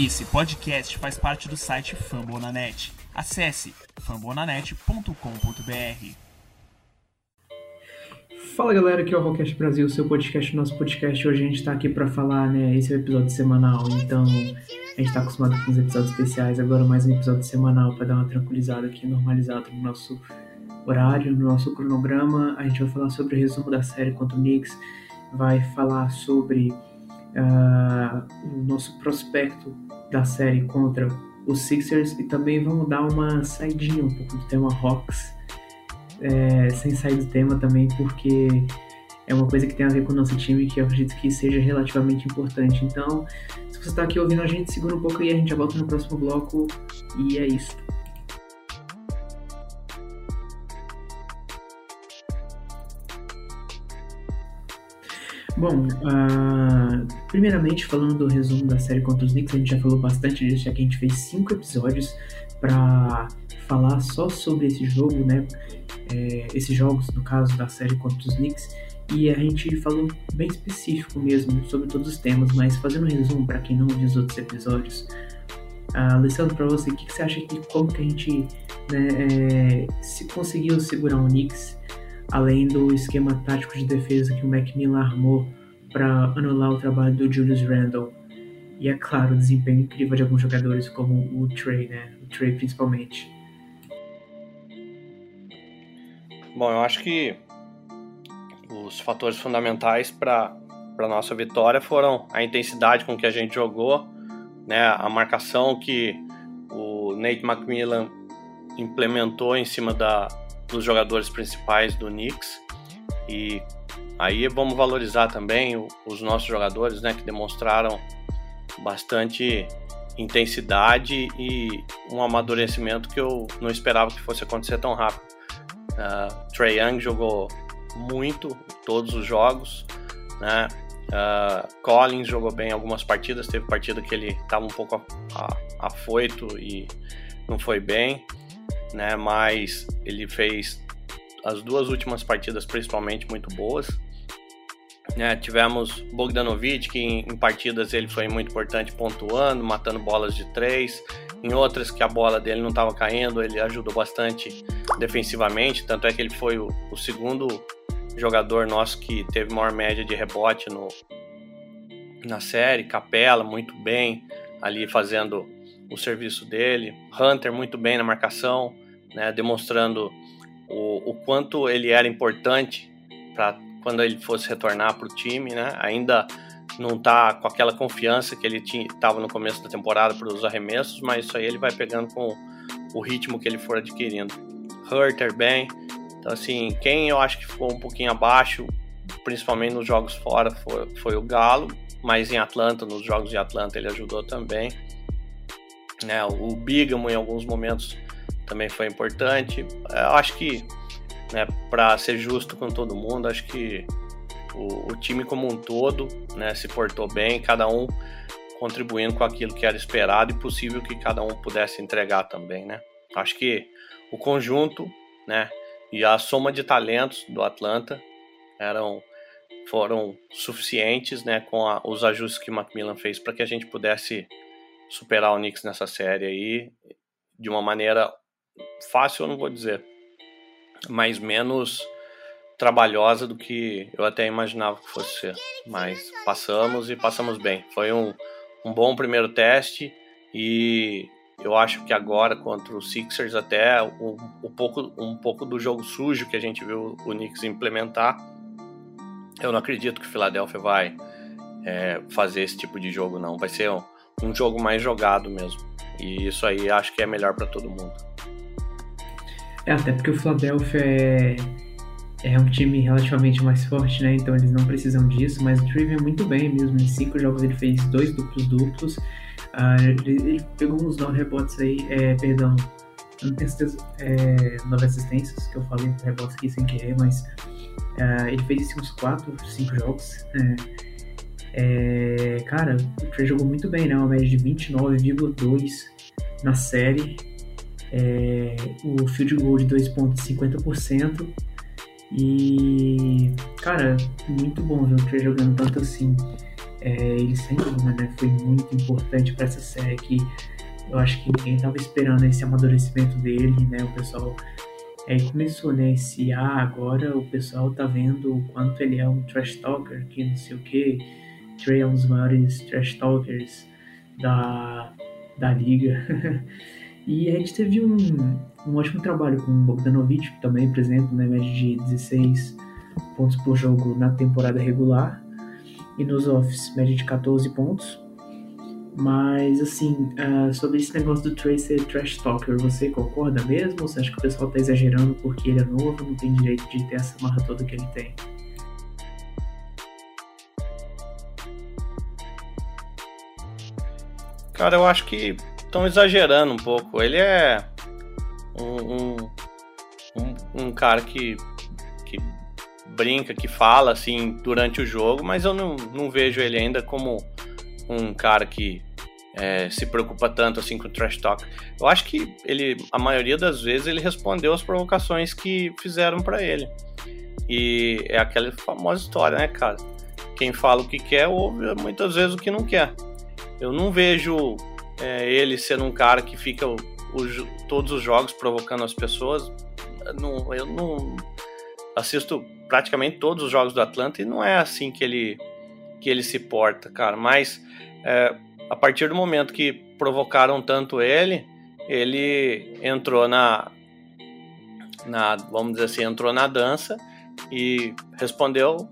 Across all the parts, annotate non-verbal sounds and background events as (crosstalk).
Esse podcast faz parte do site Fambonanet. Acesse fambonanet.com.br. Fala galera, aqui é o Rockcast Brasil, seu podcast, nosso podcast. Hoje a gente tá aqui para falar, né? Esse é o episódio semanal, então a gente tá acostumado com os episódios especiais, agora mais um episódio semanal para dar uma tranquilizada aqui, normalizada no nosso horário, no nosso cronograma. A gente vai falar sobre o resumo da série contra o Knicks, vai falar sobre uh, o nosso prospecto da série contra os Sixers e também vamos dar uma saidinha um pouco do tema Hawks, é, sem sair do tema também, porque é uma coisa que tem a ver com o nosso time que eu acredito que seja relativamente importante. Então, se você está aqui ouvindo a gente, segura um pouco e a gente já volta no próximo bloco e é isso. Bom, uh, primeiramente falando do resumo da série contra os Knicks, a gente já falou bastante disso, já que a gente fez cinco episódios para falar só sobre esse jogo, né? É, esses jogos, no caso da série contra os Knicks, e a gente falou bem específico mesmo sobre todos os temas, mas fazendo um resumo para quem não viu os outros episódios, uh, Alessandro, para você, o que, que, você acha que como que a gente né, é, se conseguiu segurar o Knicks além do esquema tático de defesa que o Macmillan armou para anular o trabalho do Julius Randle. E é claro, o desempenho incrível de alguns jogadores como o Trey, né? O Trey principalmente. Bom, eu acho que os fatores fundamentais para a nossa vitória foram a intensidade com que a gente jogou, né, a marcação que o Nate McMillan implementou em cima da, dos jogadores principais do Knicks e aí vamos valorizar também os nossos jogadores, né, que demonstraram bastante intensidade e um amadurecimento que eu não esperava que fosse acontecer tão rápido. Uh, Trey Young jogou muito todos os jogos, né? Uh, Collins jogou bem algumas partidas, teve partida que ele estava um pouco afoito e não foi bem né? Mas ele fez as duas últimas partidas principalmente muito boas. Né, tivemos Bogdanovic, que em, em, partidas ele foi muito importante pontuando, matando bolas de três. Em outras que a bola dele não estava caindo, ele ajudou bastante defensivamente. Tanto é que ele foi o, o segundo jogador nosso que teve maior média de rebote no, na série. Capela, muito bem, ali fazendo o serviço dele. Hunter muito bem na marcação, né, demonstrando o, o quanto ele era importante para quando ele fosse retornar para o time, né? Ainda não está com aquela confiança que ele estava no começo da temporada para os arremessos, mas isso aí ele vai pegando com o ritmo que ele for adquirindo. Hunter bem, então assim, quem eu acho que ficou um pouquinho abaixo, principalmente nos jogos fora, foi, foi o Galo, mas em Atlanta, nos jogos de Atlanta ele ajudou também. Né, o Bigamo em alguns momentos também foi importante. Eu acho que, né, para ser justo com todo mundo, acho que o, o, time como um todo né, se portou bem, cada um contribuindo com aquilo que era esperado e possível que cada um pudesse entregar também. Né? Acho que o conjunto né, e a soma de talentos do Atlanta eram foram suficientes né, com a, os ajustes que o Macmillan fez para que a gente pudesse superar o Knicks nessa série aí de uma maneira fácil, eu não vou dizer, mas menos trabalhosa do que eu até imaginava que fosse ser. Mas passamos e passamos bem. Foi um, um bom primeiro teste e eu acho que agora contra os Sixers até um, um, pouco, um pouco do jogo sujo que a gente viu o Knicks implementar. Eu não acredito que o Philadelphia vai é, fazer esse tipo de jogo não. Vai ser um, um jogo mais jogado mesmo. E isso aí acho que é melhor para todo mundo. É, até porque o Philadelphia é, é um time relativamente mais forte, né? Então eles não precisam disso, mas o Trey é muito bem mesmo. Em cinco jogos ele fez dois duplos duplos. Uh, ele, ele, pegou uns nove rebotes aí, é, perdão, não tenho certeza, é, nove assistências, que eu falei rebotes aqui sem querer, mas uh, ele fez isso uns quatro, cinco jogos. É, é, cara, o Trey jogou muito bem, né? Uma média de 29,2 na série. É, o field goal de 2 pontos 50%. E, cara, muito bom ver o Trey jogando tanto assim. É, ele sem dúvida né, foi muito importante para essa série que eu acho que ninguém estava esperando esse amadurecimento dele, né? O pessoal aí começou, né? Esse ah, agora o pessoal tá vendo o quanto ele é um trash talker, que não sei o que. Trey é um dos maiores trash talkers da, da liga. (laughs) e a gente teve um, um ótimo trabalho com o Bogdanovic, também, por exemplo, né? Média de 16 pontos por jogo na temporada regular. E nos offs, média de 14 pontos. Mas, assim, uh, sobre esse negócio do Trey ser trash talker, você concorda mesmo? Ou você acha que o pessoal tá exagerando porque ele é novo, não tem direito de ter essa marra toda que ele tem? Cara, eu acho que estão exagerando um pouco. Ele é um, um, um, cara que, que brinca, que fala assim durante o jogo, mas eu não, não vejo ele ainda como um cara que é, se preocupa tanto assim com o trash talk. Eu acho que ele, a maioria das vezes, ele respondeu as provocações que fizeram para ele. E é aquela famosa história, né, cara? Quem fala o que quer ouve muitas vezes o que não quer. Eu não vejo é, ele sendo um cara que fica o, o, todos os jogos provocando as pessoas. Não, eu não assisto praticamente todos os jogos do Atlanta e não é assim que ele que ele se porta, cara. Mas é, a partir do momento que provocaram tanto ele, ele entrou na, na vamos dizer assim, entrou na dança e respondeu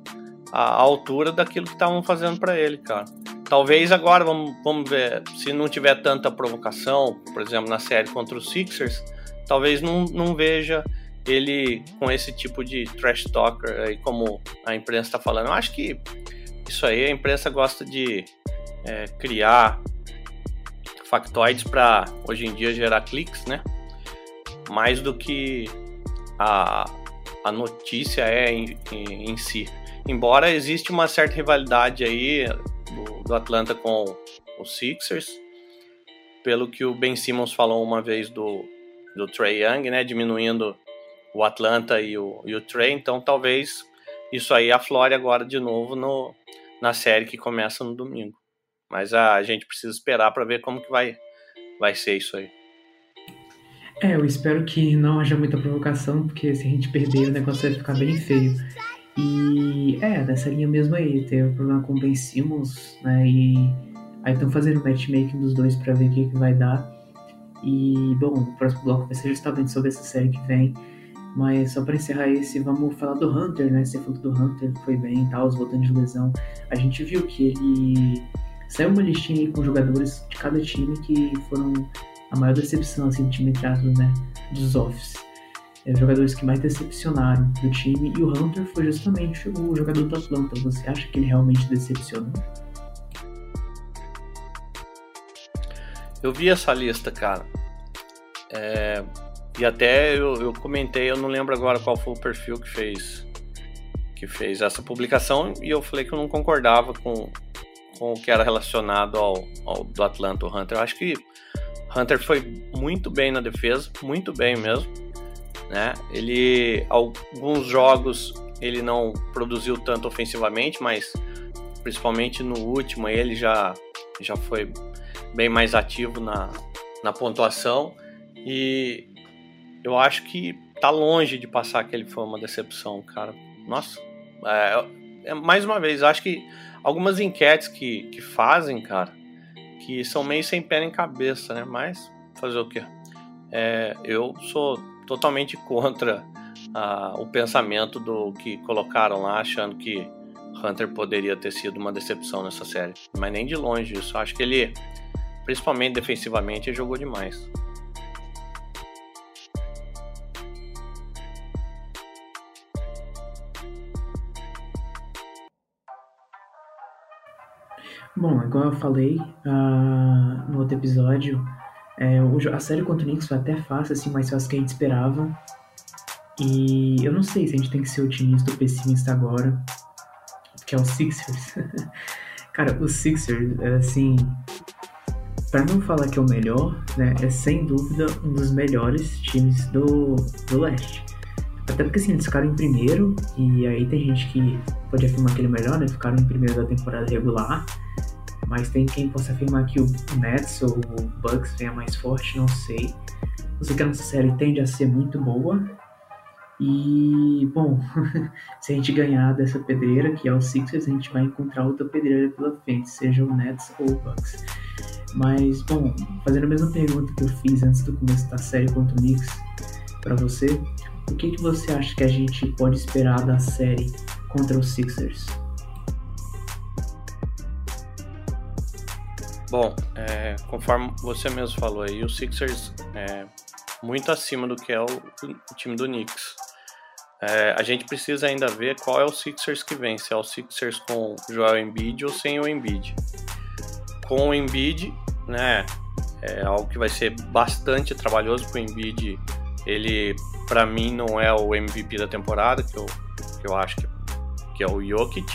à altura daquilo que estavam fazendo para ele, cara. Talvez agora, vamos, vamos ver, se não tiver tanta provocação, por exemplo, na série contra os Sixers, talvez não, não veja ele com esse tipo de trash talker aí, como a imprensa está falando. Eu acho que isso aí a imprensa gosta de é, criar factoides para hoje em dia gerar cliques, né? Mais do que a, a notícia é em, em, em si. Embora existe uma certa rivalidade aí do, do Atlanta com os Sixers, pelo que o Ben Simmons falou uma vez do, do Trey Young, né? Diminuindo o Atlanta e o, e o Trey, então talvez isso aí aflore agora de novo no, na série que começa no domingo. Mas a gente precisa esperar para ver como que vai, vai ser isso aí. É, eu espero que não haja muita provocação, porque se a gente perder o negócio vai ficar bem feio. E é, nessa linha mesmo aí, tem o um problema com o Ben Simmons, né? E aí estão fazendo matchmaking dos dois para ver o que, que vai dar. E bom, o próximo bloco vai ser justamente sobre essa série que vem. Mas só para encerrar esse, vamos falar do Hunter, né? Você falou do Hunter, foi bem e tal, voltando de lesão. A gente viu que ele Saiu uma listinha aí com jogadores de cada time que foram a maior decepção, assim, do time entre né? Dos offs. É, jogadores que mais decepcionaram do time e o Hunter foi justamente o jogador do Atlanta. Você acha que ele realmente decepcionou? Eu vi essa lista, cara. É, e até eu, eu, comentei, eu não lembro agora qual foi o perfil que fez que fez essa publicação e eu falei que eu não concordava com, com o que era relacionado ao, ao do Atlanta Hunter. Eu acho que Hunter foi muito bem na defesa, muito bem mesmo. Né? Ele alguns jogos ele não produziu tanto ofensivamente, mas principalmente no último ele já já foi bem mais ativo na, na pontuação e eu acho que tá longe de passar que ele foi uma decepção, cara. Nossa, é, é, mais uma vez, acho que algumas enquetes que, que fazem, cara, que são meio sem pé nem cabeça, né? Mas fazer o quê? É, eu sou totalmente (laughs) contra uh, o pensamento do que colocaram lá, achando que Hunter poderia ter sido uma decepção nessa série. Mas nem de longe isso. Acho que ele, principalmente defensivamente, jogou demais. Bom, igual eu falei uh, no outro episódio, é, a série contra o Knicks foi até fácil, assim, mais fácil que a gente esperava. E eu não sei se a gente tem que ser otimista ou pessimista agora, que é o Sixers. (laughs) Cara, o Sixers, assim, para não falar que é o melhor, né, é sem dúvida um dos melhores times do, do leste. Até porque assim, eles ficaram em primeiro, e aí tem gente que, pode afirmar que ele é melhor, né? Ficaram em primeiro da temporada regular. Mas tem quem possa afirmar que o Nets ou o Bucks venha mais forte, não sei. Eu sei que a nossa série tende a ser muito boa. E, bom, (laughs) se a gente ganhar dessa pedreira, que é o Sixers, a gente vai encontrar outra pedreira pela frente, seja o Nets ou o Bucks. Mas, bom, fazendo a mesma pergunta que eu fiz antes do começo da série contra o Knicks para você, o que, que você acha que a gente pode esperar da série contra os Sixers? Bom, é, conforme você mesmo falou aí, o Sixers é muito acima do que é o, o time do Knicks. É, a gente precisa ainda ver qual é o Sixers que vem, se é o Sixers com Joel Embiid ou sem o Embiid. Com o Embiid, né, é algo que vai ser bastante trabalhoso para o Embiid. Ele, para mim, não é o MVP da temporada, que eu, que eu acho que, que é o Jokic,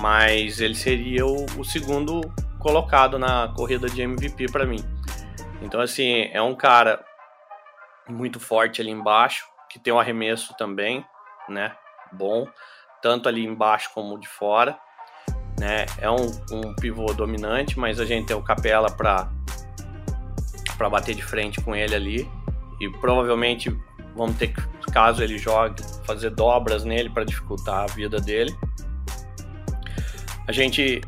mas ele seria o, o segundo colocado na corrida de MVP para mim. Então, assim, é um cara muito forte ali embaixo, que tem um arremesso também, né? Bom, tanto ali embaixo como de fora. Né? É um, um pivô dominante, mas a gente tem o Capela para para bater de frente com ele ali e provavelmente vamos ter que, caso ele jogue, fazer dobras nele para dificultar a vida dele. A gente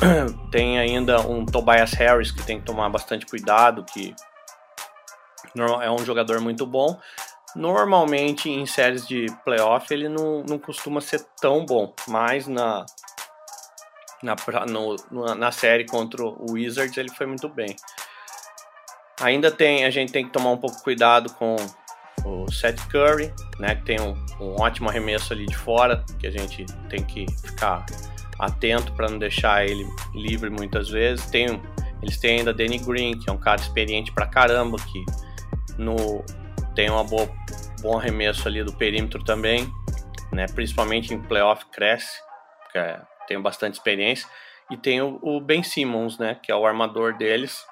(clears throat) tem ainda um Tobias Harris que tem que tomar bastante cuidado, que é um jogador muito bom. Normalmente em séries de playoff ele não, não costuma ser tão bom, mas na, na, no, na série contra o Wizards ele foi muito bem. Ainda tem, a gente tem que tomar um pouco cuidado com o Seth Curry, né, que tem um, um ótimo arremesso ali de fora, que a gente tem que ficar atento para não deixar ele livre muitas vezes. Tem, eles têm ainda Danny Green, que é um cara experiente pra caramba, que no, tem boa, bom arremesso ali do perímetro também, né? principalmente em playoff cresce, porque é, tem bastante experiência. E tem o, o Ben Simmons, né? que é o armador deles.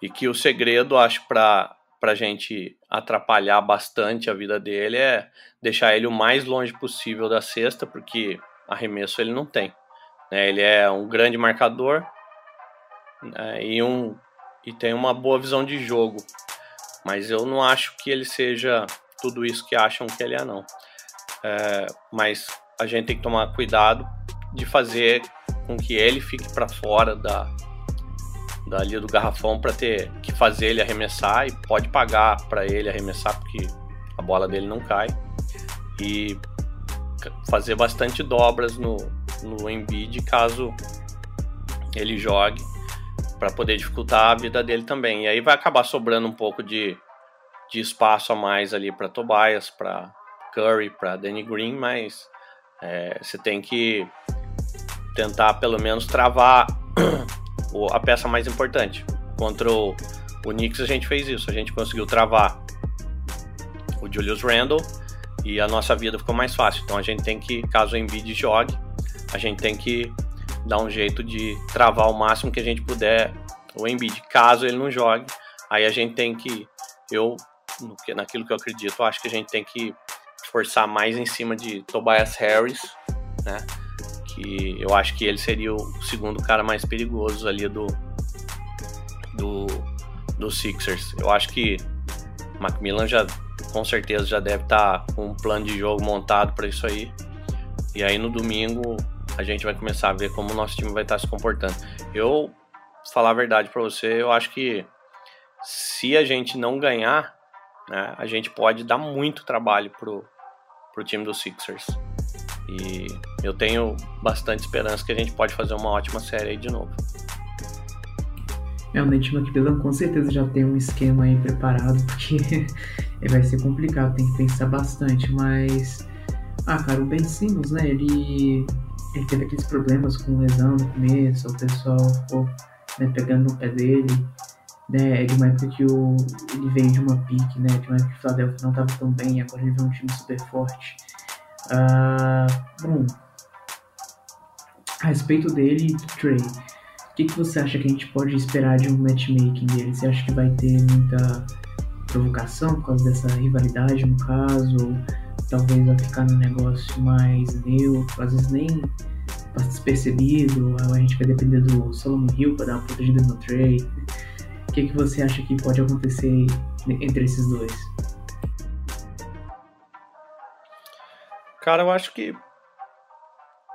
E que o segredo, acho, para para gente atrapalhar bastante a vida dele é deixar ele o mais longe possível da cesta, porque arremesso ele não tem. Né? Ele é um grande marcador né? e, um, e tem uma boa visão de jogo. Mas eu não acho que ele seja tudo isso que acham que ele é, não. É, mas a gente tem que tomar cuidado de fazer com que ele fique para fora da dali do garrafão para ter que fazer ele arremessar e pode pagar para ele arremessar porque a bola dele não cai e fazer bastante dobras no, no Embiid caso ele jogue para poder dificultar a vida dele também. E aí vai acabar sobrando um pouco de, de espaço a mais ali para Tobias, para Curry, para Danny Green, mas é, você tem que tentar pelo menos travar (clears throat) a peça mais importante. Contra o, o Knicks a gente fez isso, a gente conseguiu travar o Julius Randle e a nossa vida ficou mais fácil. Então a gente tem que, caso o Embiid jogue, a gente tem que dar um jeito de travar o máximo que a gente puder o Embiid. Caso ele não jogue, aí a gente tem que, eu, naquilo que eu acredito, acho que a gente tem que forçar mais em cima de Tobias Harris, né? Que eu acho que ele seria o segundo cara mais perigoso ali do do, do Sixers. Eu acho que Macmillan já com certeza já deve estar tá com um plano de jogo montado para isso aí. E aí no domingo a gente vai começar a ver como o nosso time vai estar tá se comportando. Eu, falar a verdade para você, eu acho que se a gente não ganhar, né, a gente pode dar muito trabalho pro, pro time do Sixers. E eu tenho bastante esperança que a gente pode fazer uma ótima série aí de novo. É, o Nate McMillan com certeza já tem um esquema aí preparado, porque (laughs) vai ser complicado, tem que pensar bastante, mas. Ah, cara, o Ben Simmons, né? Ele, ele teve aqueles problemas com lesão no começo, o pessoal ficou né, pegando no pé dele. Né, é de uma época que o, ele veio de uma pique, né? De uma época que o Philadelphia não estava tão bem, agora ele veio um time super forte. Ah, bom, a respeito dele Trey, que, que você acha que a gente pode esperar de um matchmaking dele? Você acha que vai ter muita provocação por causa dessa rivalidade, no caso? talvez vai ficar num negócio mais neutro, às vezes nem passa despercebido, a gente vai depender do Solomon Hill para dar uma protegida no Trey. O que, que você acha que pode acontecer entre esses dois? Cara, eu acho que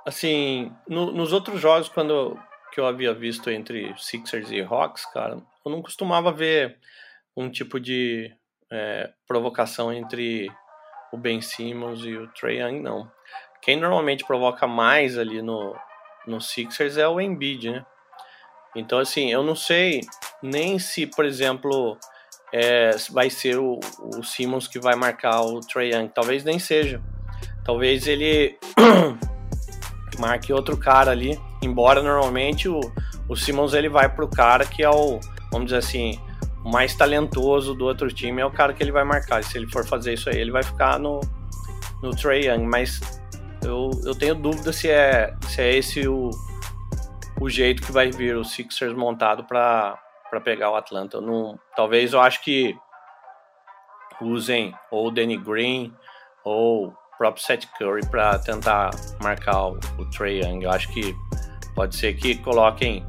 assim, no, nos outros jogos quando que eu havia visto entre Sixers e Hawks, cara, eu não costumava ver um tipo de é, provocação entre o Ben Simmons e o Trey Young, não. Quem normalmente provoca mais ali no, no Sixers é o Embiid, né? Então, assim, eu não sei nem se, por exemplo, é, vai ser o, o Simmons que vai marcar o Trey Young. Talvez nem seja. Talvez ele (coughs) marque outro cara ali. Embora normalmente o, o Simmons ele vai pro cara que é o, vamos dizer assim, o mais talentoso do outro time é o cara que ele vai marcar. Se ele for fazer isso aí, ele vai ficar no, no Trey Young. Mas eu, eu tenho dúvida se é, se é esse o, o jeito que vai vir o Sixers montado para pegar o Atlanta. Eu não, talvez eu acho que usem ou o Danny Green ou o próprio Seth Curry para tentar marcar o, o Trey Young. Eu acho que pode ser que coloquem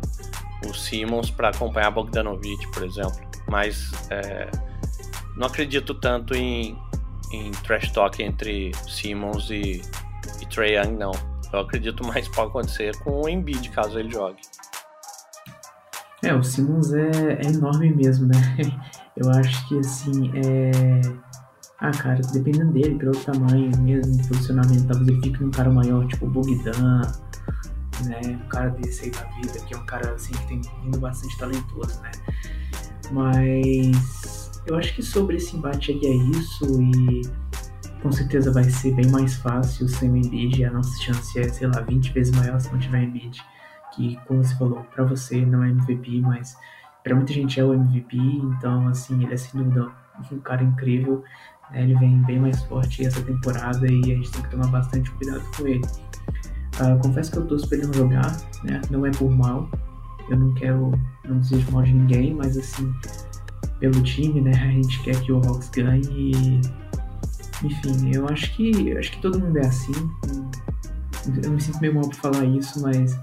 o Simmons para acompanhar Bogdanovich, por exemplo mas é, não acredito tanto em, em trash talk entre Simmons e, e Trey Young, não. Eu acredito (laughs) mais pode acontecer com o Embiid, caso ele jogue. É, o Simmons é, é enorme mesmo, né? (laughs) Eu acho que, assim, é... Ah, cara, dependendo dele, pelo tamanho mesmo, posicionamento, talvez ele fique num cara maior, tipo Bogdan, né? Um cara desse aí da vida, que é um cara, assim, que tem indo bastante talentoso, né? Mas eu acho que sobre esse embate aí é isso e com certeza vai ser bem mais fácil sem o Embiid. A nossa chance é, sei lá, 20 vezes maior se não tiver Embiid. Que, como você falou, para você não é MVP, mas para muita gente é o MVP. Então, assim, ele é sem dúvida um cara incrível. Né? Ele vem bem mais forte essa temporada e a gente tem que tomar bastante cuidado com ele. Uh, confesso que eu tô esperando jogar, né? Não é por mal, eu não quero, não desejo mal de ninguém, mas assim, pelo time, né, a gente quer que o Hawks ganhe e, enfim, eu acho que, acho que todo mundo é assim. Eu me sinto meio mal por falar isso, mas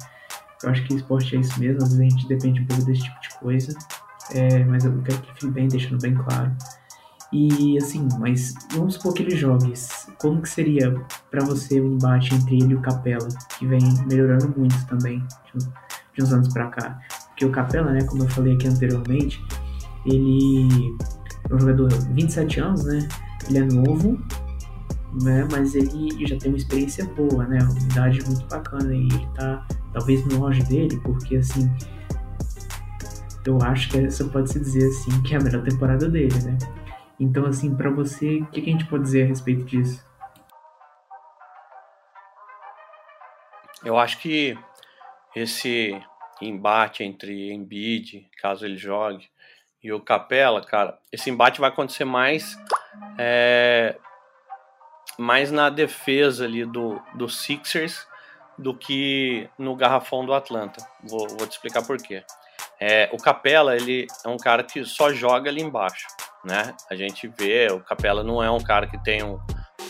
eu acho que esporte é isso mesmo, às vezes a gente depende um pouco desse tipo de coisa, é, mas eu quero que fique bem, deixando bem claro. E assim, mas vamos supor que ele jogue. Como que seria para você o embate entre ele e o Capela, que vem melhorando muito também de uns anos para cá. Porque o Capela, né, como eu falei aqui anteriormente, ele é um jogador de 27 anos, né? Ele é novo, né? Mas ele já tem uma experiência boa, né? Uma idade muito bacana e ele tá talvez no auge dele, porque assim, eu acho que essa pode se dizer assim que é a melhor temporada dele, né? Então assim, para você, o que, que a gente pode dizer a respeito disso? Eu acho que esse embate entre Embiid, caso ele jogue, e o Capela, cara, esse embate vai acontecer mais é, mais na defesa ali do, do Sixers do que no garrafão do Atlanta. Vou, vou te explicar por quê. É, o Capela, ele é um cara que só joga ali embaixo, né? A gente vê, o Capela não é um cara que tem um,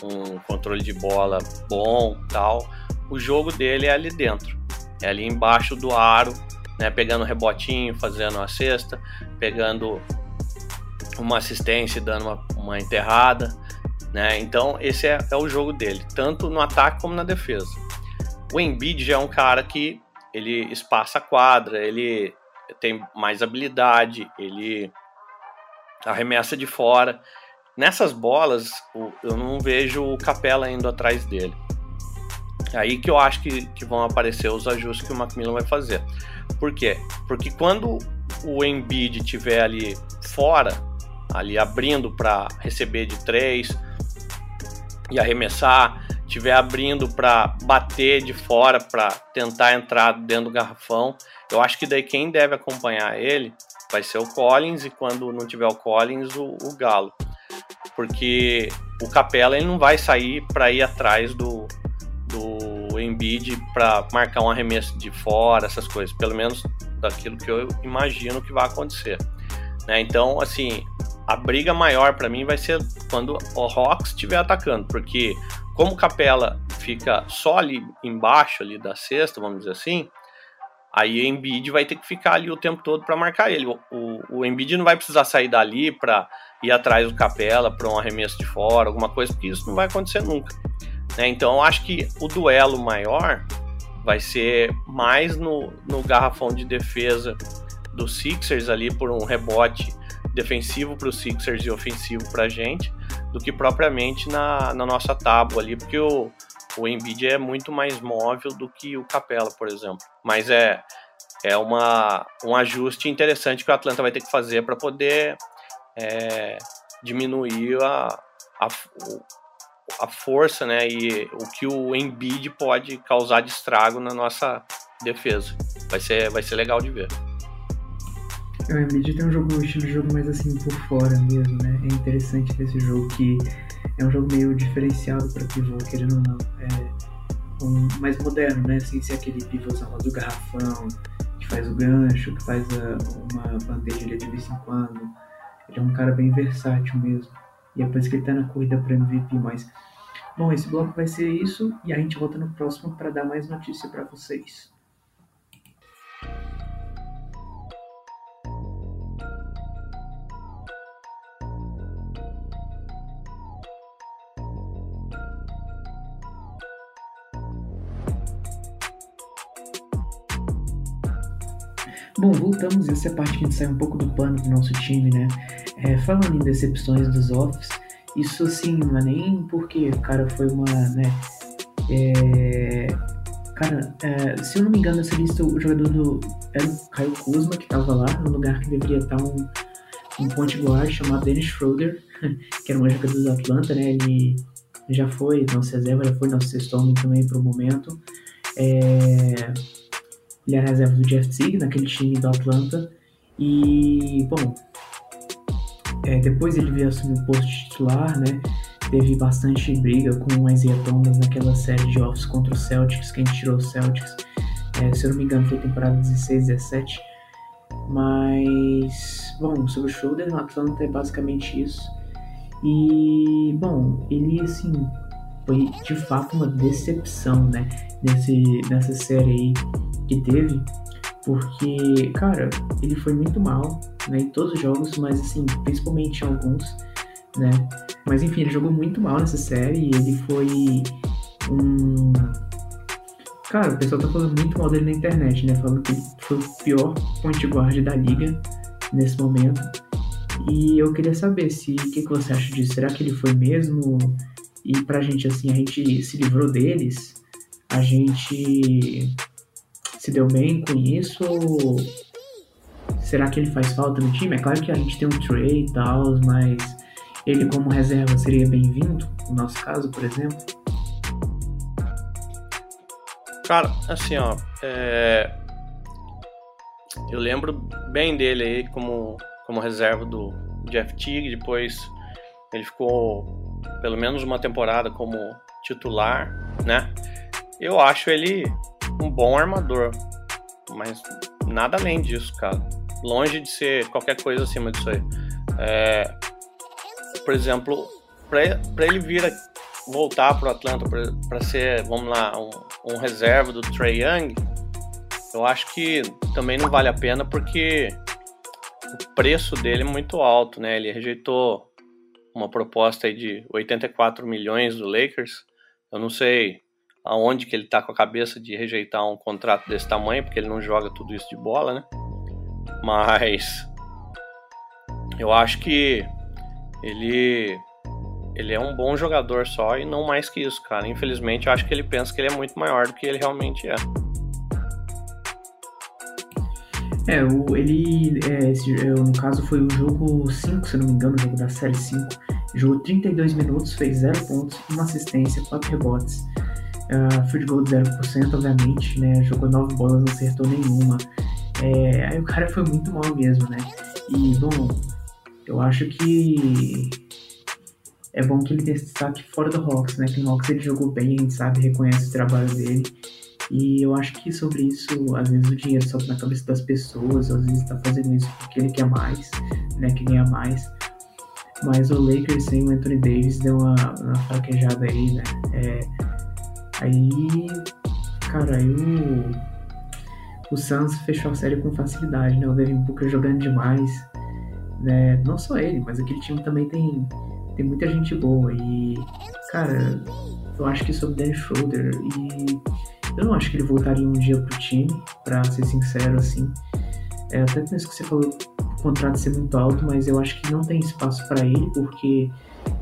um controle de bola bom, tal. O jogo dele é ali dentro é ali embaixo do aro, né, pegando rebotinho, fazendo a cesta, pegando uma assistência e dando uma, uma enterrada. Né? Então, esse é, é o jogo dele, tanto no ataque como na defesa. O Embiid já é um cara que ele espaça a quadra, ele tem mais habilidade, ele arremessa de fora. Nessas bolas, eu não vejo o Capela indo atrás dele. É aí que eu acho que, que vão aparecer os ajustes que o Macmillan vai fazer. Por quê? Porque quando o Embiid estiver ali fora, ali abrindo para receber de três e arremessar, estiver abrindo para bater de fora para tentar entrar dentro do garrafão, eu acho que daí quem deve acompanhar ele vai ser o Collins e quando não tiver o Collins, o, o Galo. Porque o Capela ele não vai sair para ir atrás do, do Embiid para marcar um arremesso de fora, essas coisas, pelo menos daquilo que eu imagino que vai acontecer. Né? Então, assim, a briga maior para mim vai ser quando o Hawks estiver atacando, porque como Capela fica só ali embaixo ali da cesta, vamos dizer assim, aí o Embiid vai ter que ficar ali o tempo todo para marcar ele. O, o, o Embiid não vai precisar sair dali para ir atrás do Capela para um arremesso de fora, alguma coisa, porque isso não vai acontecer nunca. Né? Então eu acho que o duelo maior vai ser mais no, no garrafão de defesa dos Sixers ali por um rebote defensivo para os Sixers e ofensivo para a gente, do que propriamente na, na nossa tábua ali, porque o, o Embiid é muito mais móvel do que o Capela, por exemplo. Mas é, é uma, um ajuste interessante que o Atlanta vai ter que fazer para poder é, diminuir a, a, a força né, e o que o Embiid pode causar de estrago na nossa defesa. Vai ser, vai ser legal de ver. O Embiid tem um jogo, um estilo de jogo mais assim por fora mesmo, né? É interessante desse jogo que é um jogo meio diferenciado para pivô, querendo ou não. É um, mais moderno, né? Sem ser aquele pivôzão do garrafão, que faz o gancho, que faz a, uma bandeja ali de vez em quando. Ele é um cara bem versátil mesmo. E é por isso que ele tá na corrida para MVP, mas... Bom, esse bloco vai ser isso e a gente volta no próximo para dar mais notícia para vocês. Bom, voltamos, essa é a parte que a gente sai um pouco do pano do nosso time, né? É, falando em decepções dos offs, isso assim, não é nem porque cara foi uma, né? É, cara, é, se eu não me engano, nessa lista o jogador do. Era o Caio Kuzma que tava lá, no lugar que deveria estar um, um ponte guard chamado Dennis Schroeder, (laughs) que era um jogador do Atlanta, né? Ele já foi nosso reserva, já foi nosso sexto homem também para o momento. É, ele era reserva do Jeff Teague, naquele time do Atlanta. E, bom, é, depois ele veio assumir o posto titular, né? Teve bastante briga com o Isaiah Thomas naquela série de offs contra o Celtics, quem tirou o Celtics. É, se eu não me engano, foi temporada 16, 17. Mas, bom, sobre o shoulder no Atlanta é basicamente isso. E, bom, ele, assim, foi de fato uma decepção, né? Nesse, nessa série aí que teve, porque, cara, ele foi muito mal, né, em todos os jogos, mas assim, principalmente em alguns, né? Mas enfim, ele jogou muito mal nessa série ele foi um. Cara, o pessoal tá falando muito mal dele na internet, né? Falando que ele foi o pior point guard da liga nesse momento. E eu queria saber se o que, que você acha disso. Será que ele foi mesmo? E pra gente, assim, a gente se livrou deles? A gente se deu bem com isso? Ou será que ele faz falta no time? É claro que a gente tem um Trey e tal, mas ele como reserva seria bem-vindo, no nosso caso, por exemplo? Cara, assim, ó, é... eu lembro bem dele aí como, como reserva do Jeff Teague, depois ele ficou pelo menos uma temporada como titular, né? Eu acho ele um bom armador, mas nada além disso, cara. Longe de ser qualquer coisa acima disso aí. É, por exemplo, para ele vir a, voltar para o Atlanta para ser, vamos lá, um, um reserva do Trey Young, eu acho que também não vale a pena porque o preço dele é muito alto, né? Ele rejeitou uma proposta aí de 84 milhões do Lakers. Eu não sei aonde que ele tá com a cabeça de rejeitar um contrato desse tamanho, porque ele não joga tudo isso de bola, né? Mas eu acho que ele ele é um bom jogador só e não mais que isso, cara. Infelizmente, eu acho que ele pensa que ele é muito maior do que ele realmente é. É, o, ele, é, esse, é, no caso, foi o jogo 5, se não me engano, o jogo da série 5. Jogou 32 minutos, fez 0 pontos, uma assistência, 4 rebotes. Uh, field goal de 0%, obviamente, né? Jogou 9 bolas, não acertou nenhuma. É, aí o cara foi muito mal mesmo, né? E, bom, eu acho que é bom que ele tenha destaque fora do Hawks, né? Que no Hawks ele jogou bem, a gente sabe, reconhece o trabalho dele. E eu acho que sobre isso, às vezes o dinheiro sobe na cabeça das pessoas, às vezes tá fazendo isso porque ele quer mais, né? Que ganha mais. Mas o Lakers sem o Anthony Davis deu uma, uma fraquejada aí, né? É, aí, cara, aí o, o Suns fechou a série com facilidade, né? O Devin Booker jogando demais, né? Não só ele, mas aquele time também tem, tem muita gente boa. E, cara, eu acho que sobre Dan Schroeder e eu não acho que ele voltaria um dia pro time, pra ser sincero, assim. É, até penso que você falou o contrato ser muito alto, mas eu acho que não tem espaço para ele, porque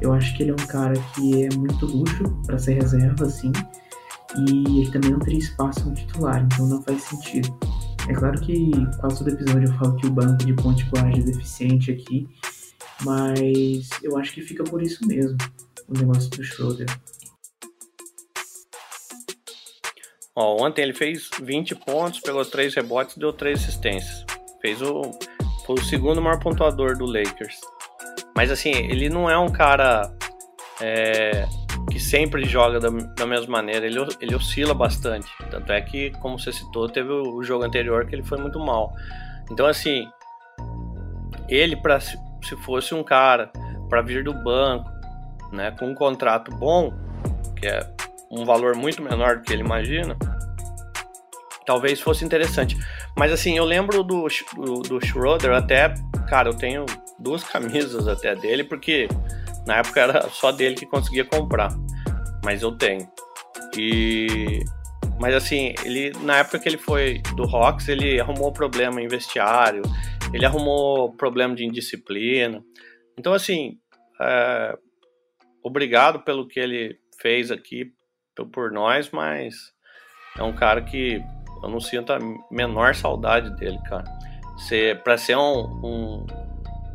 eu acho que ele é um cara que é muito luxo para ser reserva, assim, e ele também não teria espaço no titular, então não faz sentido. É claro que quase todo episódio eu falo que o banco de ponte guarda é deficiente aqui, mas eu acho que fica por isso mesmo, o negócio do Schroeder. Ontem ele fez 20 pontos, pegou 3 rebotes deu 3 assistências. Fez o. Foi o segundo maior pontuador do Lakers. Mas assim, ele não é um cara é, sempre joga da, da mesma maneira. Ele, ele oscila bastante. Tanto é que, como você citou, teve o, o jogo anterior que ele foi muito mal. Então, assim, ele, pra, se fosse um cara para vir do banco, né, com um contrato bom, que é um valor muito menor do que ele imagina, talvez fosse interessante. Mas assim, eu lembro do, do, do Schroeder até, cara, eu tenho duas (laughs) camisas até dele, porque na época era só dele que conseguia comprar. Mas eu tenho. E mas assim, ele na época que ele foi do Rocks, ele arrumou problema em vestiário, ele arrumou problema de indisciplina. Então assim, é, obrigado pelo que ele fez aqui por nós, mas é um cara que eu não sinto a menor saudade dele, cara. Ser, pra ser um, um,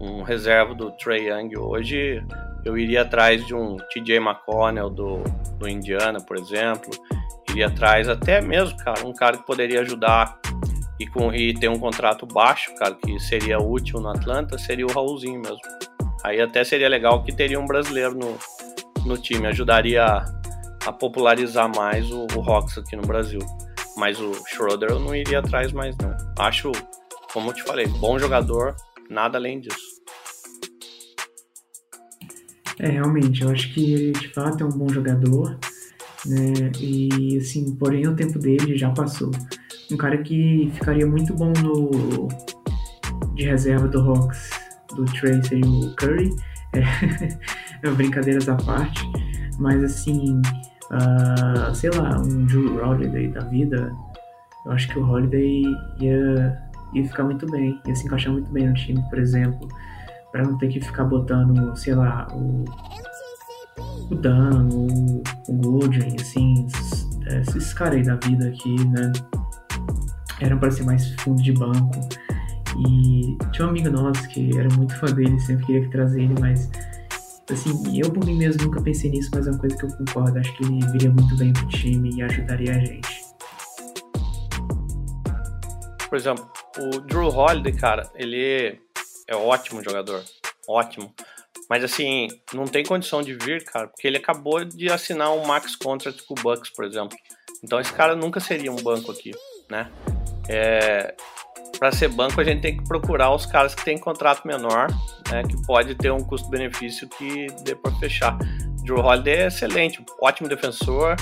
um reserva do Trey Young hoje, eu iria atrás de um TJ McConnell do, do Indiana, por exemplo. Iria atrás até mesmo, cara, um cara que poderia ajudar e, com, e ter um contrato baixo, cara, que seria útil no Atlanta, seria o Raulzinho mesmo. Aí até seria legal que teria um brasileiro no, no time, ajudaria a popularizar mais o, o Rocks aqui no Brasil. Mas o Schroeder eu não iria atrás mais não. Acho, como eu te falei, bom jogador, nada além disso. É, realmente, eu acho que ele de fato é um bom jogador, né? E assim, porém o tempo dele já passou. Um cara que ficaria muito bom no de reserva do Hawks, do Tracer e o Curry. (laughs) É, brincadeiras à parte, mas assim, uh, sei lá, um Drew Holiday da vida, eu acho que o Holiday ia, ia ficar muito bem, ia se encaixar muito bem no time, por exemplo, para não ter que ficar botando, sei lá, o, o Dan, o, o assim, esses caras aí da vida aqui, né? Eram para ser mais fundo de banco. E tinha um amigo nosso que era muito fã dele, sempre queria que trazer ele, mas Assim, eu por mim mesmo nunca pensei nisso, mas é uma coisa que eu concordo. Acho que ele viria muito bem pro time e ajudaria a gente. Por exemplo, o Drew Holiday, cara, ele é ótimo jogador. Ótimo. Mas assim, não tem condição de vir, cara, porque ele acabou de assinar um max contract com o Bucks, por exemplo. Então esse cara nunca seria um banco aqui, né? É, para ser banco, a gente tem que procurar os caras que têm contrato menor, né, que pode ter um custo-benefício que dê para fechar. Drew Holiday é excelente, ótimo defensor,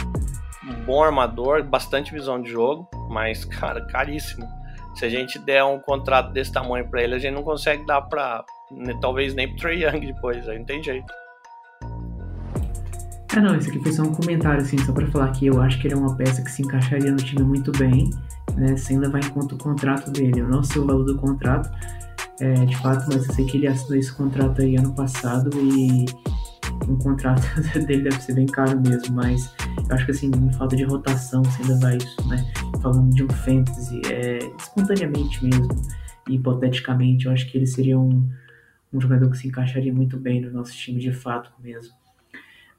um bom armador, bastante visão de jogo, mas, cara, caríssimo. Se a gente der um contrato desse tamanho para ele, a gente não consegue dar para né, talvez nem pro Trey Young depois, aí não tem jeito. Ah, não, isso aqui foi só um comentário, assim, só para falar que eu acho que ele é uma peça que se encaixaria no time muito bem né, sem levar em conta o contrato dele. Eu não sei o valor do contrato, é, de fato, mas eu sei que ele assinou esse contrato aí ano passado e um contrato (laughs) dele deve ser bem caro mesmo, mas eu acho que assim, em falta de rotação, sem levar isso, né, falando de um fantasy, é, espontaneamente mesmo, hipoteticamente, eu acho que ele seria um, um jogador que se encaixaria muito bem no nosso time de fato mesmo.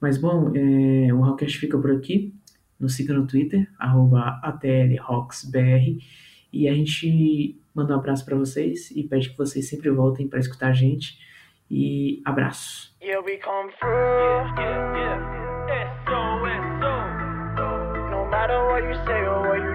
Mas bom, é, o Rockcast fica por aqui nos siga no Twitter, ATLRocksBR, e a gente manda um abraço para vocês e pede que vocês sempre voltem para escutar a gente. E abraço. Yeah, matter what you say or what you